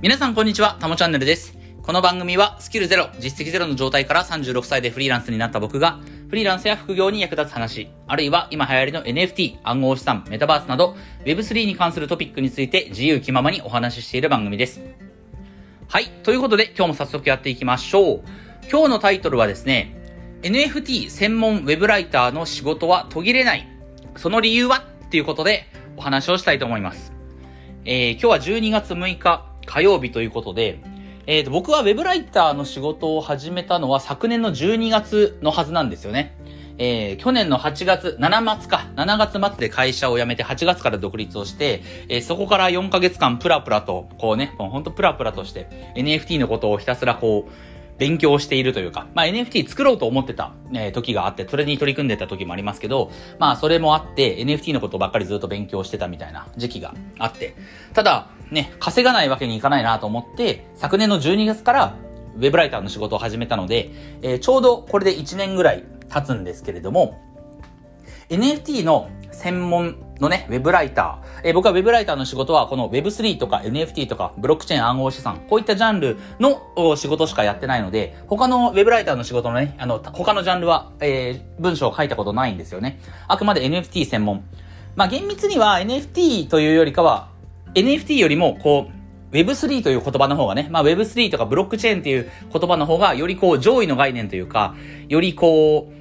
皆さんこんにちは、たもチャンネルです。この番組はスキルゼロ、実績ゼロの状態から36歳でフリーランスになった僕が、フリーランスや副業に役立つ話、あるいは今流行りの NFT、暗号資産、メタバースなど、Web3 に関するトピックについて自由気ままにお話ししている番組です。はい、ということで今日も早速やっていきましょう。今日のタイトルはですね、NFT 専門ウェブライターの仕事は途切れない。その理由は？っていうことでお話をしたいと思います。えー、今日は12月6日火曜日ということで、えー、と僕はウェブライターの仕事を始めたのは昨年の12月のはずなんですよね。えー、去年の8月、7月か、7月末で会社を辞めて8月から独立をして、えー、そこから4ヶ月間プラプラと、こうね、もうほんとプラプラとして、NFT のことをひたすらこう、勉強しているというか、まあ NFT 作ろうと思ってた、え、時があって、それに取り組んでた時もありますけど、まあそれもあって NFT のことばっかりずっと勉強してたみたいな時期があって、ただ、ね、稼がないわけにいかないなと思って、昨年の12月からウェブライターの仕事を始めたので、えー、ちょうどこれで1年ぐらい経つんですけれども、NFT の専門のね、ウェブライター。えー、僕はウェブライターの仕事は、この Web3 とか NFT とか、ブロックチェーン暗号資産、こういったジャンルの仕事しかやってないので、他のウェブライターの仕事のね、あの、他のジャンルは、えー、文章を書いたことないんですよね。あくまで NFT 専門。まあ、厳密には NFT というよりかは、NFT よりも、こう、Web3 という言葉の方がね、まあ Web3 とかブロックチェーンっていう言葉の方がよりこう上位の概念というか、よりこう、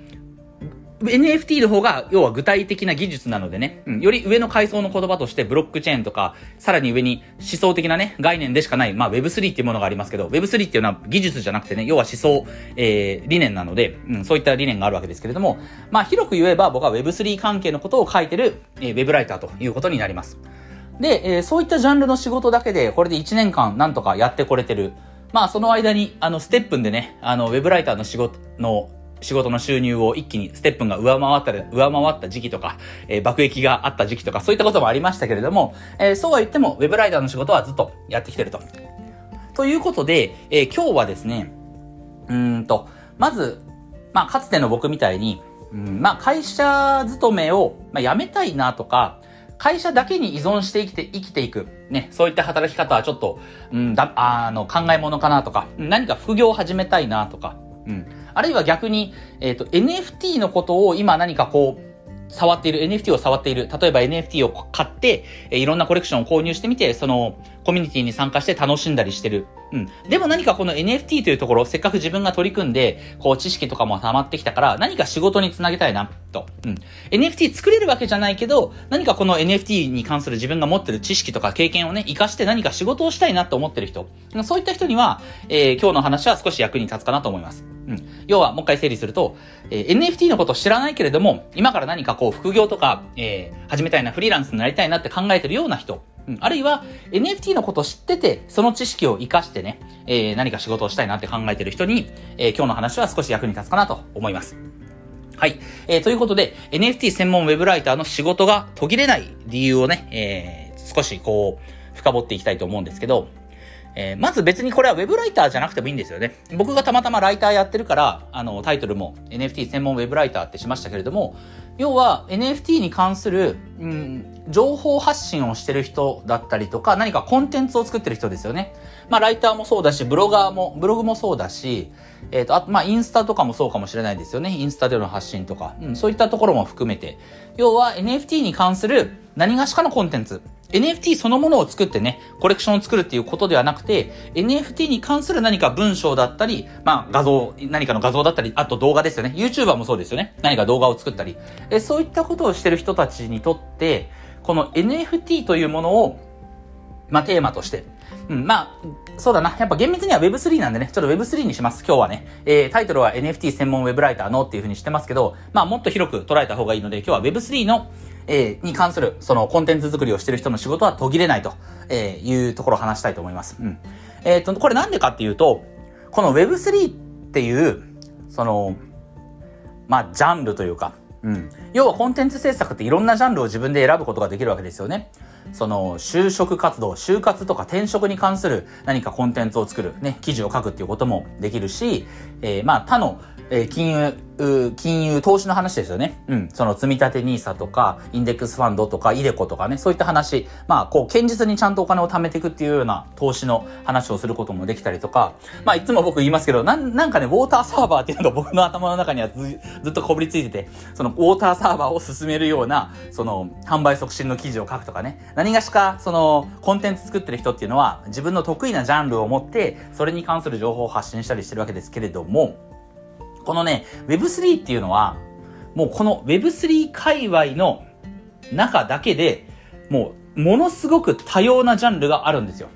NFT の方が、要は具体的な技術なのでね、うん、より上の階層の言葉としてブロックチェーンとか、さらに上に思想的なね、概念でしかない、まあ Web3 っていうものがありますけど、Web3 っていうのは技術じゃなくてね、要は思想、えー、理念なので、うん、そういった理念があるわけですけれども、まあ広く言えば僕は Web3 関係のことを書いてる、えー、Web ライターということになります。で、えー、そういったジャンルの仕事だけで、これで1年間なんとかやってこれてる。まあその間に、あの、ステップンでね、あの、ウェブライターの仕事の仕事の収入を一気にステップが上回った、上回った時期とか、えー、爆撃があった時期とか、そういったこともありましたけれども、えー、そうは言っても、ウェブライターの仕事はずっとやってきてると。ということで、えー、今日はですね、うんと、まず、まあ、かつての僕みたいに、うん、まあ、会社勤めを、まあ、辞めたいなとか、会社だけに依存して生きて、生きていく。ね、そういった働き方はちょっと、うん、だ、あの、考え物かなとか、何か副業を始めたいなとか、うん。あるいは逆に、えっ、ー、と、NFT のことを今何かこう、触っている、NFT を触っている。例えば NFT を買って、えいろんなコレクションを購入してみて、その、コミュニティに参加して楽しんだりしてる。うん。でも何かこの NFT というところ、せっかく自分が取り組んで、こう知識とかも溜まってきたから、何か仕事につなげたいな、と。うん。NFT 作れるわけじゃないけど、何かこの NFT に関する自分が持ってる知識とか経験をね、活かして何か仕事をしたいなと思ってる人。そういった人には、えー、今日の話は少し役に立つかなと思います。うん。要は、もう一回整理すると、えー、NFT のこと知らないけれども、今から何かこう、副業とか、えー、始めたいな、フリーランスになりたいなって考えてるような人、うん、あるいは、NFT のことを知ってて、その知識を活かしてね、えー、何か仕事をしたいなって考えてる人に、えー、今日の話は少し役に立つかなと思います。はい。えー、ということで、NFT 専門ウェブライターの仕事が途切れない理由をね、えー、少しこう、深掘っていきたいと思うんですけど、えー、まず別にこれは web ライターじゃなくてもいいんですよね。僕がたまたまライターやってるから、あの、タイトルも NFT 専門 web ライターってしましたけれども、要は NFT に関する、うん、情報発信をしてる人だったりとか、何かコンテンツを作ってる人ですよね。まあ、ライターもそうだし、ブロガーも、ブログもそうだし、えっ、ー、と、あ、まあ、インスタとかもそうかもしれないですよね。インスタでの発信とか、うん、そういったところも含めて。要は NFT に関する何がしかのコンテンツ。NFT そのものを作ってね、コレクションを作るっていうことではなくて、NFT に関する何か文章だったり、まあ画像、何かの画像だったり、あと動画ですよね。YouTuber もそうですよね。何か動画を作ったり。えそういったことをしてる人たちにとって、この NFT というものを、まあテーマとして、うん、まあ、そうだな。やっぱ厳密には Web3 なんでね、ちょっと Web3 にします。今日はね。えー、タイトルは NFT 専門ウェブライターのっていう風にしてますけど、まあもっと広く捉えた方がいいので、今日は Web3 のえー、に関する、そのコンテンツ作りをしてる人の仕事は途切れないと、えー、いうところを話したいと思います。うん。えっ、ー、と、これなんでかっていうと、この Web3 っていう、その、まあ、ジャンルというか、うん。要はコンテンツ制作っていろんなジャンルを自分で選ぶことができるわけですよね。その、就職活動、就活とか転職に関する何かコンテンツを作る、ね、記事を書くっていうこともできるし、えー、まあ、他の、えー、金融金融、投資の話ですよね。うん。その積立て NISA とか、インデックスファンドとか、イデコとかね、そういった話。まあ、こう、堅実にちゃんとお金を貯めていくっていうような投資の話をすることもできたりとか、まあ、いつも僕言いますけど、なん、なんかね、ウォーターサーバーっていうのが僕の頭の中にはずずっとこびりついてて、その、ウォーターサーバーを進めるような、その、販売促進の記事を書くとかね。何がしか、その、コンテンツ作ってる人っていうのは、自分の得意なジャンルを持って、それに関する情報を発信したりしてるわけですけれども、このね、Web3 っていうのは、もうこの Web3 界隈の中だけで、もう、ものすごく多様なジャンルがあるんですよ。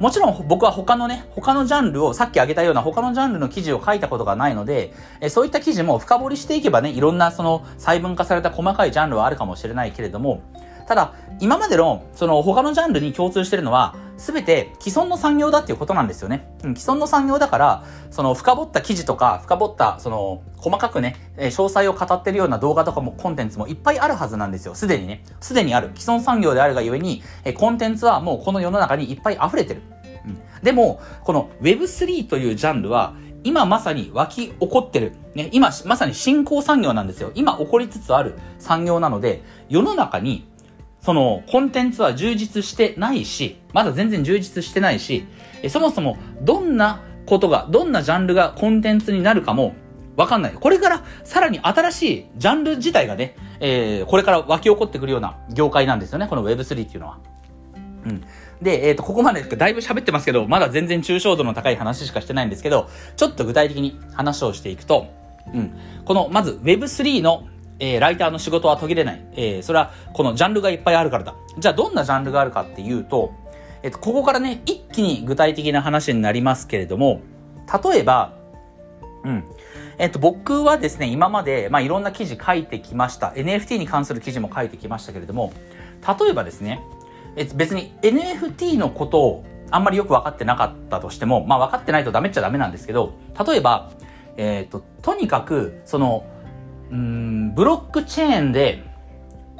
もちろん僕は他のね、他のジャンルを、さっき挙げたような他のジャンルの記事を書いたことがないので、えそういった記事も深掘りしていけばね、いろんなその細分化された細かいジャンルはあるかもしれないけれども、ただ、今までの、その他のジャンルに共通してるのは、すべて既存の産業だっていうことなんですよね。うん、既存の産業だから、その深掘った記事とか、深掘った、その、細かくね、え、詳細を語ってるような動画とかもコンテンツもいっぱいあるはずなんですよ。すでにね。すでにある。既存産業であるがゆえに、え、コンテンツはもうこの世の中にいっぱい溢れてる。うん、でも、この Web3 というジャンルは、今まさに湧き起こってる。ね、今まさに新興産業なんですよ。今起こりつつある産業なので、世の中にその、コンテンツは充実してないし、まだ全然充実してないし、そもそも、どんなことが、どんなジャンルがコンテンツになるかも、わかんない。これから、さらに新しいジャンル自体がね、えー、これから湧き起こってくるような業界なんですよね、この Web3 っていうのは。うん。で、えっ、ー、と、ここまでだいぶ喋ってますけど、まだ全然抽象度の高い話しかしてないんですけど、ちょっと具体的に話をしていくと、うん。この、まず Web3 のえー、ライターの仕事は途切れない。えー、それは、このジャンルがいっぱいあるからだ。じゃあ、どんなジャンルがあるかっていうと、えっ、と、ここからね、一気に具体的な話になりますけれども、例えば、うん。えっと、僕はですね、今まで、まあ、いろんな記事書いてきました。NFT に関する記事も書いてきましたけれども、例えばですね、え別に NFT のことをあんまりよく分かってなかったとしても、まあ、分かってないとダメっちゃダメなんですけど、例えば、えっ、と、とにかく、その、うん、ブロックチェーンで、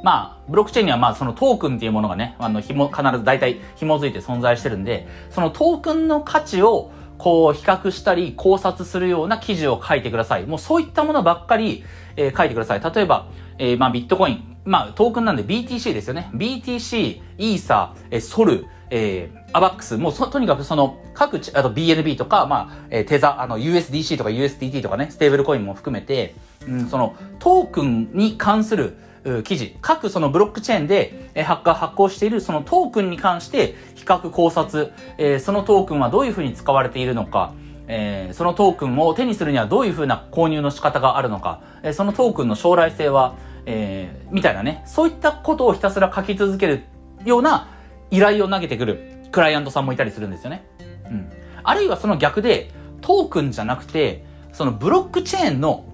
まあ、ブロックチェーンにはまあそのトークンっていうものがね、あの、ひも、必ず大体紐づいて存在してるんで、そのトークンの価値をこう比較したり考察するような記事を書いてください。もうそういったものばっかり、えー、書いてください。例えば、えー、まあビットコイン、まあトークンなんで BTC ですよね。BTC、イーサ、えー、ソル、えー、アバックス、もうとにかくその、各あと BNB とか、まあ、えー、テザ、あの、USDC とか USDT とかね、ステーブルコインも含めて、うん、その、トークンに関する、記事、各そのブロックチェーンで、えー、発発行しているそのトークンに関して比較考察、えー、そのトークンはどういうふうに使われているのか、えー、そのトークンを手にするにはどういうふうな購入の仕方があるのか、えー、そのトークンの将来性は、えー、みたいなね、そういったことをひたすら書き続けるような依頼を投げてくるクライアントさんもいたりするんですよね。うん。あるいはその逆で、トークンじゃなくて、そのブロックチェーンの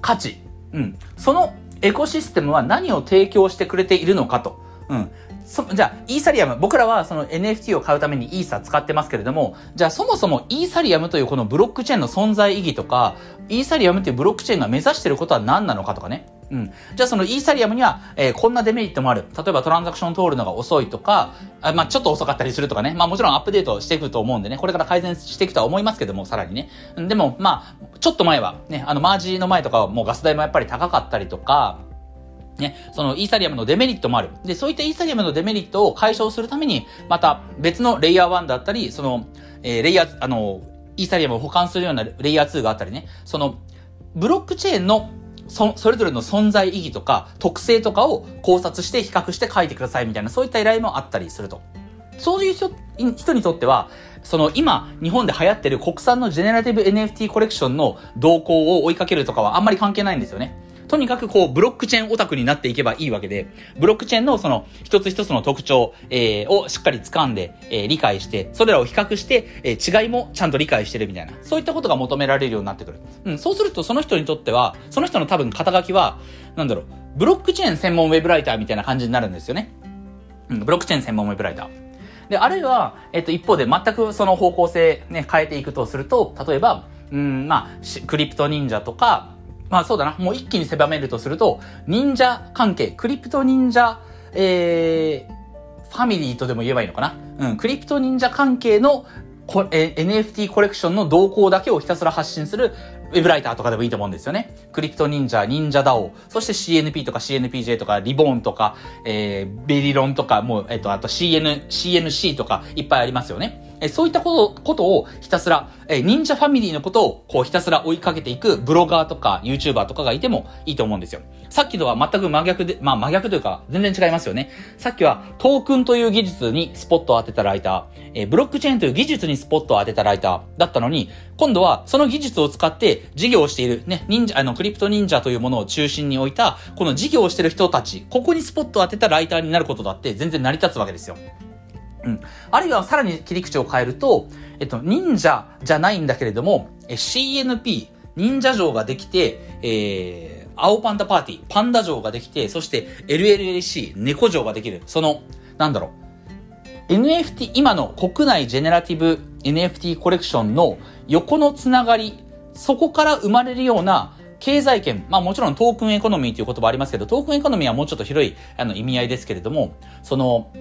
価値、うん。そのエコシステムは何を提供してくれているのかと。うん。そ、じゃあ、イーサリアム、僕らはその NFT を買うためにイーサ使ってますけれども、じゃあそもそもイーサリアムというこのブロックチェーンの存在意義とか、イーサリアムっていうブロックチェーンが目指していることは何なのかとかね。うん。じゃあそのイーサリアムには、えー、こんなデメリットもある。例えばトランザクション通るのが遅いとか、あまあちょっと遅かったりするとかね。まあもちろんアップデートしていくと思うんでね、これから改善していくとは思いますけども、さらにね。でも、まあ、ちょっと前は、ね、あのマージの前とかはもうガス代もやっぱり高かったりとか、ね、そのイーサリアムのデメリットもある。で、そういったイーサリアムのデメリットを解消するために、また別のレイヤー1だったり、その、えー、レイヤー、あの、イーサリアムを保管するようなレイヤー2があったりね、その、ブロックチェーンのそ、それぞれの存在意義とか、特性とかを考察して比較して書いてくださいみたいな、そういった依頼もあったりすると。そういう人人にとっては、その今、日本で流行ってる国産のジェネラティブ NFT コレクションの動向を追いかけるとかはあんまり関係ないんですよね。とにかくこう、ブロックチェーンオタクになっていけばいいわけで、ブロックチェーンのその、一つ一つの特徴、えー、をしっかり掴んで、えー、理解して、それらを比較して、えー、違いもちゃんと理解してるみたいな、そういったことが求められるようになってくる。うん、そうするとその人にとっては、その人の多分肩書きは、なんだろう、ブロックチェーン専門ウェブライターみたいな感じになるんですよね。うん、ブロックチェーン専門ウェブライター。で、あるいは、えっと、一方で全くその方向性ね、変えていくとすると、例えば、うん、まあ、クリプト忍者とか、まあそうだな。もう一気に狭めるとすると、忍者関係、クリプト忍者、えー、ファミリーとでも言えばいいのかな？うん、クリプト忍者関係のこえ NFT コレクションの動向だけをひたすら発信するウェブライターとかでもいいと思うんですよね。クリプト忍者、忍者ダオ、そして CNP とか CNPJ とか、リボーンとか、えー、ベリロンとか、もう、えっ、と、あと CN、CNC とか、いっぱいありますよね。えそういったこと、ことをひたすら、え忍者ファミリーのことをこうひたすら追いかけていくブロガーとか YouTuber とかがいてもいいと思うんですよ。さっきとは全く真逆で、まあ真逆というか全然違いますよね。さっきはトークンという技術にスポットを当てたライター、えブロックチェーンという技術にスポットを当てたライターだったのに、今度はその技術を使って事業をしている、ね、忍者、あの、クリプト忍者というものを中心に置いた、この事業をしている人たち、ここにスポットを当てたライターになることだって全然成り立つわけですよ。うん。あるいはさらに切り口を変えると、えっと、忍者じゃないんだけれども、CNP、忍者城ができて、えー、青パンダパーティー、パンダ城ができて、そして LLAC、猫城ができる。その、なんだろう。NFT、今の国内ジェネラティブ NFT コレクションの横のつながり、そこから生まれるような経済圏、まあもちろんトークンエコノミーという言葉ありますけど、トークンエコノミーはもうちょっと広いあの意味合いですけれども、その、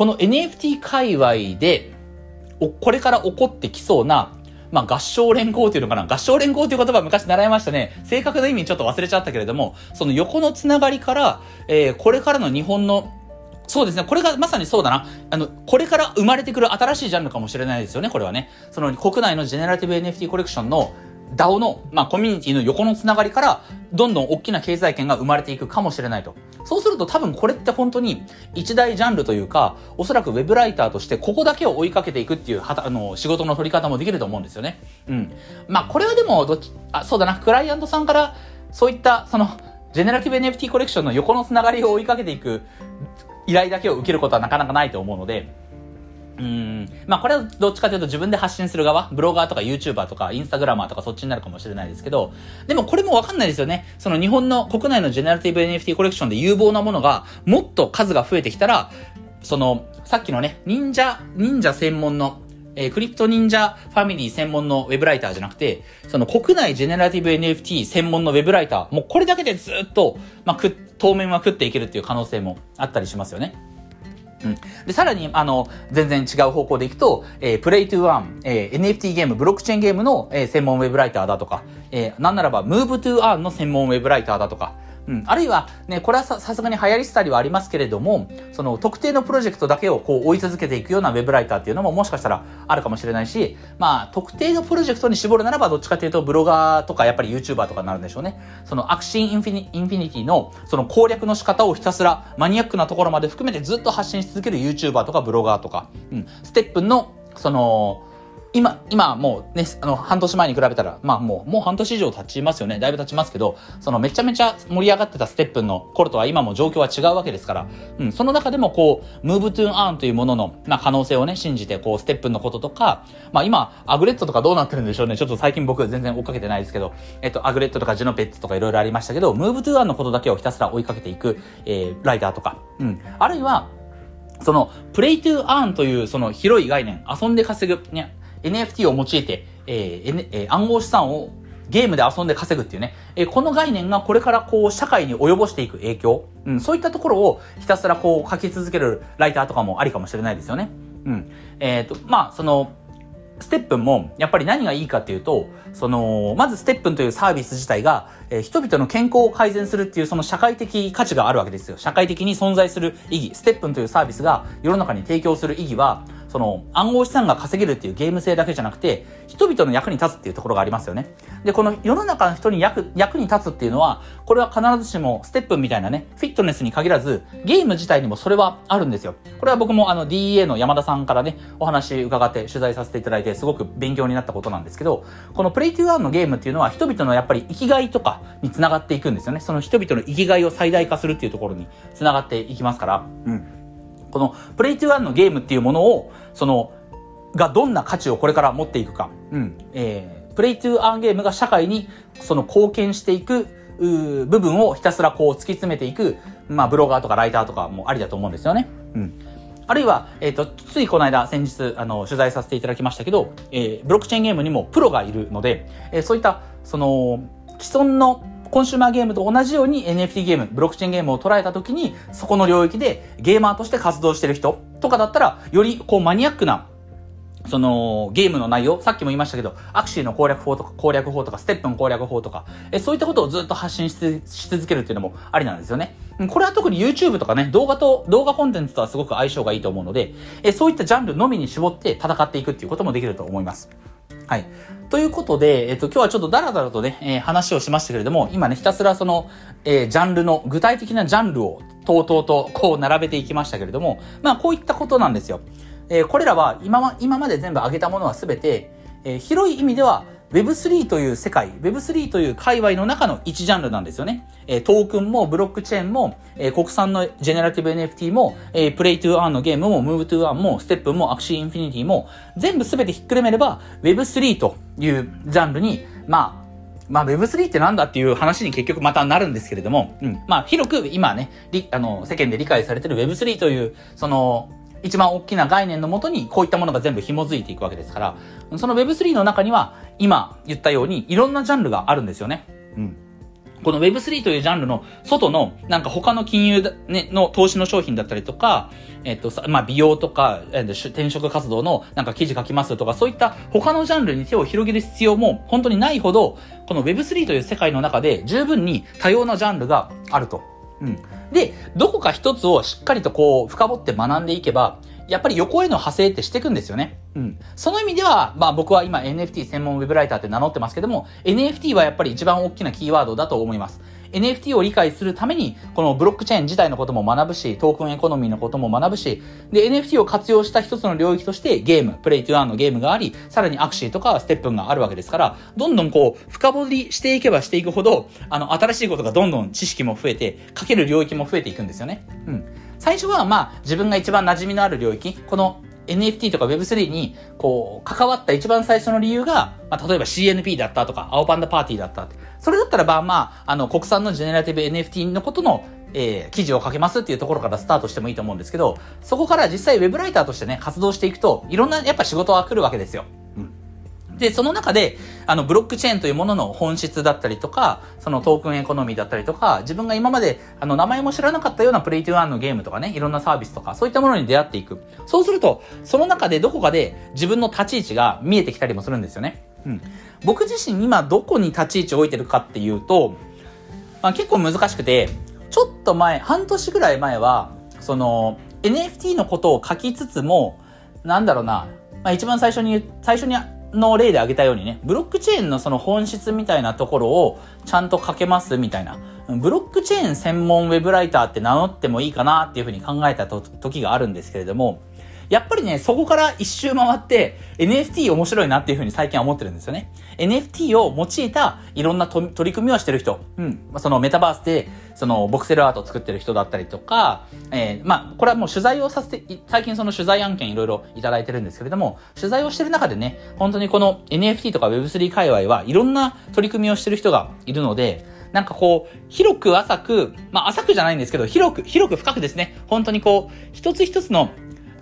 この NFT 界隈で、これから起こってきそうな、まあ合従連衡っていうのかな？合従連衡っていう言葉昔習いましたね。正確な意味ちょっと忘れちゃったけれども、その横のつながりから、えー、これからの日本のそうですね。これがまさにそうだな。あの、これから生まれてくる新しいジャンルかもしれないですよね、これはね。その国内のジェネラティブ NFT コレクションの DAO の、まあ、コミュニティの横のつながりから、どんどん大きな経済圏が生まれていくかもしれないと。そうすると多分これって本当に一大ジャンルというか、おそらくウェブライターとしてここだけを追いかけていくっていうはた、あの、仕事の取り方もできると思うんですよね。うん。まあ、これはでも、どっち、あ、そうだな、クライアントさんから、そういった、その、ジェネラティブ NFT コレクションの横のつながりを追いかけていく依頼だけを受けることはなかなかないと思うので、うん。まあこれはどっちかというと自分で発信する側、ブロガーとか YouTuber とかインスタグラマーとかそっちになるかもしれないですけど、でもこれもわかんないですよね。その日本の国内のジェネラティブ NFT コレクションで有望なものがもっと数が増えてきたら、その、さっきのね、忍者、忍者専門の、えー、クリプト忍者ファミリー専門のウェブライターじゃなくて、その国内ジェネラティブ NFT 専門のウェブライター、もうこれだけでずっと、まあ、く、当面は食っていけるっていう可能性もあったりしますよね。うん。で、さらに、あの、全然違う方向でいくと、えー、 Play to Earn、えー、NFT ゲーム、ブロックチェーンゲームの、えー、専門ウェブライターだとか、えー、なんならば、 Move to Earn の専門ウェブライターだとか、うん。あるいは、ね、これはさ、さすがに流行り廃りはありますけれども、その特定のプロジェクトだけをこう追い続けていくようなウェブライターっていうのももしかしたらあるかもしれないし、まあ、特定のプロジェクトに絞るならばどっちかというとブロガーとかやっぱり YouTuber とかになるんでしょうね。そのアクシーインフィニインフィニティのその攻略の仕方をひたすらマニアックなところまで含めてずっと発信し続ける YouTuber とかブロガーとか、うん。 STEPN の、その、今、今もうね、あの、半年前に比べたら、まあもう、もう半年以上経ちますよね。だいぶ経ちますけど、そのめちゃめちゃ盛り上がってた STEPN の頃とは今も状況は違うわけですから、うん、その中でもこう、 Move to Earn というものの、まあ可能性をね、信じて、こう、 STEPN のこととか、まあ今、 Aglet とかどうなってるんでしょうね。ちょっと最近僕全然追っかけてないですけど、えっと、 Aglet とか Genopets とかいろいろありましたけど、 Move to Earn のことだけをひたすら追いかけていく、えー、ライダーとか、うん。あるいは、その、プレイトゥーアーンというその広い概念、遊んで稼ぐ、ね、NFT を用いて、えー N えー、暗号資産をゲームで遊んで稼ぐっていうね、えー、この概念がこれからこう社会に及ぼしていく影響、うん、そういったところをひたすらこう書き続けるライターとかもありかもしれないですよね。うん。えっ、ー、と、まあ、その、ステップンも、やっぱり何がいいかっていうと、その、まずステップンというサービス自体が、えー、人々の健康を改善するっていうその社会的価値があるわけですよ。社会的に存在する意義、ステップンというサービスが世の中に提供する意義は、その暗号資産が稼げるっていうゲーム性だけじゃなくて、人々の役に立つっていうところがありますよね。で、この世の中の人に役、役に立つっていうのは、これは必ずしもステップみたいなね、フィットネスに限らず、ゲーム自体にもそれはあるんですよ。これは僕もあの DEA の山田さんからね、お話伺って取材させていただいて、すごく勉強になったことなんですけど、このプレイトゥーアンのゲームっていうのは人々のやっぱり生きがいとかにつながっていくんですよね。その人々の生きがいを最大化するっていうところにつながっていきますから、うん。このプレイトゥーアンのゲームっていうものを、その、がどんな価値をこれから持っていくか。うん。えー、プレイトゥーアンゲームが社会にその貢献していく、部分をひたすらこう突き詰めていく、まあブロガーとかライターとかもありだと思うんですよね。うん。あるいは、えっ、ー、と、ついこの間、先日、あの、取材させていただきましたけど、えー、ブロックチェーンゲームにもプロがいるので、えー、そういった、その、既存のコンシューマーゲームと同じように NFT ゲーム、ブロックチェーンゲームを捉えた時に、そこの領域でゲーマーとして活動してる人とかだったら、よりこうマニアックなその、ゲームの内容、さっきも言いましたけど、アクシーの攻略法とか、攻略法とか、ステップの攻略法とか、えそういったことをずっと発信し続けるっていうのもありなんですよね。これは特に YouTube とかね、動画と、動画コンテンツとはすごく相性がいいと思うので、えそういったジャンルのみに絞って戦っていくっていうこともできると思います。はい。ということで、えっと、今日はちょっとダラダラとね、えー、話をしましたけれども、今ね、ひたすらその、えー、ジャンルの、具体的なジャンルを、とうとうと、こう並べていきましたけれども、まあ、こういったことなんですよ。えー、これらは今ま、今まで全部挙げたものはすべて、えー、広い意味では Web3 という世界、Web3 という界隈の中の一ジャンルなんですよね。えー、トークンもブロックチェーンも、えー、国産のジェネラティブ NFT も、えー、 Play to Earn のゲームも、 Move to Earn も、 STEPN も、 Axie Infinity も、全部すべてひっくるめれば Web3 というジャンルに、まあ、まあ Web3 ってなんだっていう話に結局またなるんですけれども、うん。まあ広く今ね、あの、世間で理解されてる Web3 という、その、一番大きな概念のもとにこういったものが全部紐づいていくわけですから、その Web3 の中には今言ったようにいろんなジャンルがあるんですよね。うん。この Web3 というジャンルの外のなんか他の金融、ね、の投資の商品だったりとか、えっと、まあ、美容とか、えっと、転職活動のなんか記事書きますとか、そういった他のジャンルに手を広げる必要も本当にないほど、この Web3 という世界の中で十分に多様なジャンルがあると。うん。で、どこか一つをしっかりとこう、深掘って学んでいけば、やっぱり横への派生ってしていくんですよね。うん。その意味では、まあ僕は今 NFT 専門ウェブライターって名乗ってますけども、NFT はやっぱり一番大きなキーワードだと思います。NFT を理解するために、このブロックチェーン自体のことも学ぶし、トークンエコノミーのことも学ぶし、で、NFT を活用した一つの領域としてゲーム、 Play to Earn のゲームがあり、さらに Axie とか STEPN があるわけですから、どんどんこう、深掘りしていけばしていくほど、あの、新しいことがどんどん知識も増えて、書ける領域も増えていくんですよね。うん。最初はまあ、自分が一番馴染みのある領域、この NFT とか Web3 に、こう、関わった一番最初の理由が、まあ、例えば CNP だったとか、青パンダパーティーだったって。それだったらば、まあ、あの、国産のジェネラティブ NFT のことの、えー、記事を書けますっていうところからスタートしてもいいと思うんですけど、そこから実際 Web ライターとしてね、活動していくと、いろんなやっぱ仕事は来るわけですよ。で、その中で、あの、ブロックチェーンというものの本質だったりとか、そのトークンエコノミーだったりとか、自分が今まで、あの、名前も知らなかったような Play to Earn のゲームとかね、いろんなサービスとか、そういったものに出会っていく。そうすると、その中でどこかで自分の立ち位置が見えてきたりもするんですよね。うん。僕自身今どこに立ち位置を置いてるかっていうと、まあ、結構難しくて、ちょっと前、半年ぐらい前は、その、NFT のことを書きつつも、なんだろうな、まあ、一番最初に、最初にの例で挙げたようにね、ブロックチェーンのその本質みたいなところをちゃんと書けますみたいな。ブロックチェーン専門ウェブライターって名乗ってもいいかなっていうふうに考えた時があるんですけれども、やっぱりね、そこから一周回って NFT 面白いなっていうふうに最近は思ってるんですよね。NFT を用いたいろんな取り組みをしてる人、うん、そのメタバースで、そのボクセルアートを作ってる人だったりとか、えー、まあ、これはもう取材をさせて、最近その取材案件いろいろいただいてるんですけれども、取材をしてる中でね、本当にこの NFT とか Web3 界隈はいろんな取り組みをしてる人がいるので、なんかこう、広く浅く、まあ浅くじゃないんですけど、広く、広く深くですね、本当にこう、一つ一つの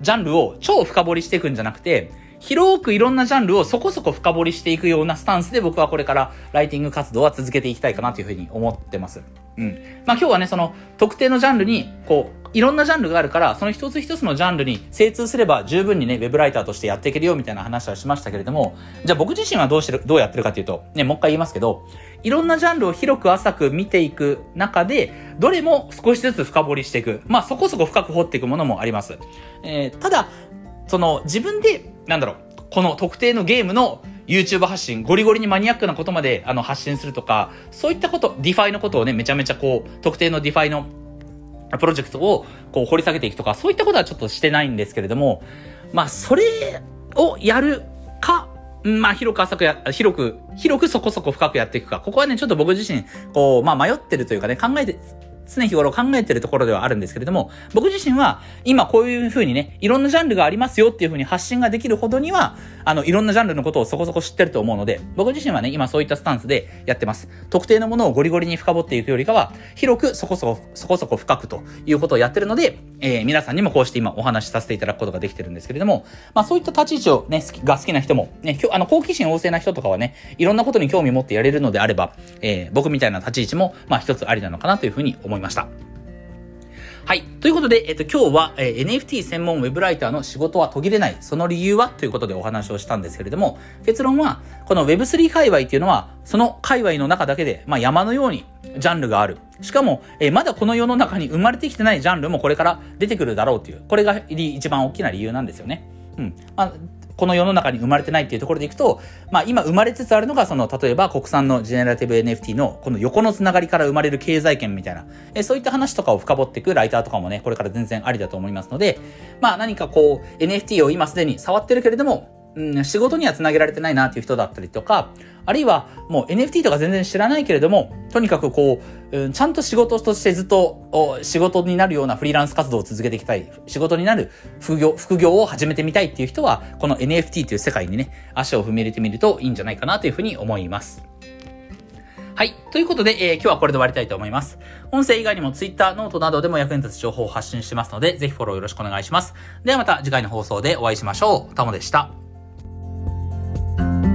ジャンルを超深掘りしていくんじゃなくて、広くいろんなジャンルをそこそこ深掘りしていくようなスタンスで僕はこれからライティング活動は続けていきたいかなというふうに思ってます。うん。まあ今日はね、その特定のジャンルに、こう、いろんなジャンルがあるから、その一つ一つのジャンルに精通すれば十分にね、ウェブライターとしてやっていけるよみたいな話はしましたけれども、じゃあ僕自身はどうしてる、どうやってるかというと、ね、もう一回言いますけど、いろんなジャンルを広く浅く見ていく中で、どれも少しずつ深掘りしていく。まあそこそこ深く掘っていくものもあります。えー、ただ、その自分で、なんだろう、この特定のゲームの YouTube 発信、ゴリゴリにマニアックなことまであの発信するとか、そういったこと、 DeFi のことをね、めちゃめちゃこう、特定の DeFi のプロジェクトをこう掘り下げていくとか、そういったことはちょっとしてないんですけれども、まあ、それをやるか、まあ、広く浅くや、広く、広くそこそこ深くやっていくか。ここはね、ちょっと僕自身、こう、まあ迷ってるというかね、考えて、常日頃考えてるところではあるんですけれども、僕自身は今こういう風にね、いろんなジャンルがありますよっていう風に発信ができるほどには、あの、いろんなジャンルのことをそこそこ知ってると思うので、僕自身はね、今そういったスタンスでやってます。特定のものをゴリゴリに深掘っていくよりかは、広くそこそこ、そこそこ深くということをやってるので、えー、皆さんにもこうして今お話しさせていただくことができてるんですけれども、まあそういった立ち位置をね、好きが好きな人も、ね、あの、好奇心旺盛な人とかはね、いろんなことに興味持ってやれるのであれば、えー、僕みたいな立ち位置も、まあ一つありなのかなというふうに思いますした。はい。ということで、えっと、今日は、えー NFT 専門ウェブライターの仕事は途切れない、その理由はということでお話をしたんですけれども、結論は、この Web3 界隈っていうのは、その界隈の中だけで、まあ山のようにジャンルがある。しかも、えーまだこの世の中に生まれてきてないジャンルもこれから出てくるだろうっていう、これが一番大きな理由なんですよね。うん。まあこの世の中に生まれてないっていうところでいくと、まあ今生まれつつあるのが、その、例えば国産のジェネラティブ NFT のこの横のつながりから生まれる経済圏みたいな、えそういった話とかを深掘っていくライターとかもね、これから全然ありだと思いますので、まあ何かこう、NFT を今すでに触ってるけれども、うん、仕事には繋げられてないなっていう人だったりとか、あるいはもう NFT とか全然知らないけれども、とにかくこう、うんちゃんと仕事としてずっとお仕事になるようなフリーランス活動を続けていきたい、仕事になる副業、副業を始めてみたいっていう人は、この NFT という世界にね、足を踏み入れてみるといいんじゃないかなというふうに思います。はい。ということで、えー今日はこれで終わりたいと思います。音声以外にも Twitter、ノートなどでも役に立つ情報を発信してますので、ぜひフォローよろしくお願いします。ではまた次回の放送でお会いしましょう。タモでした。thank you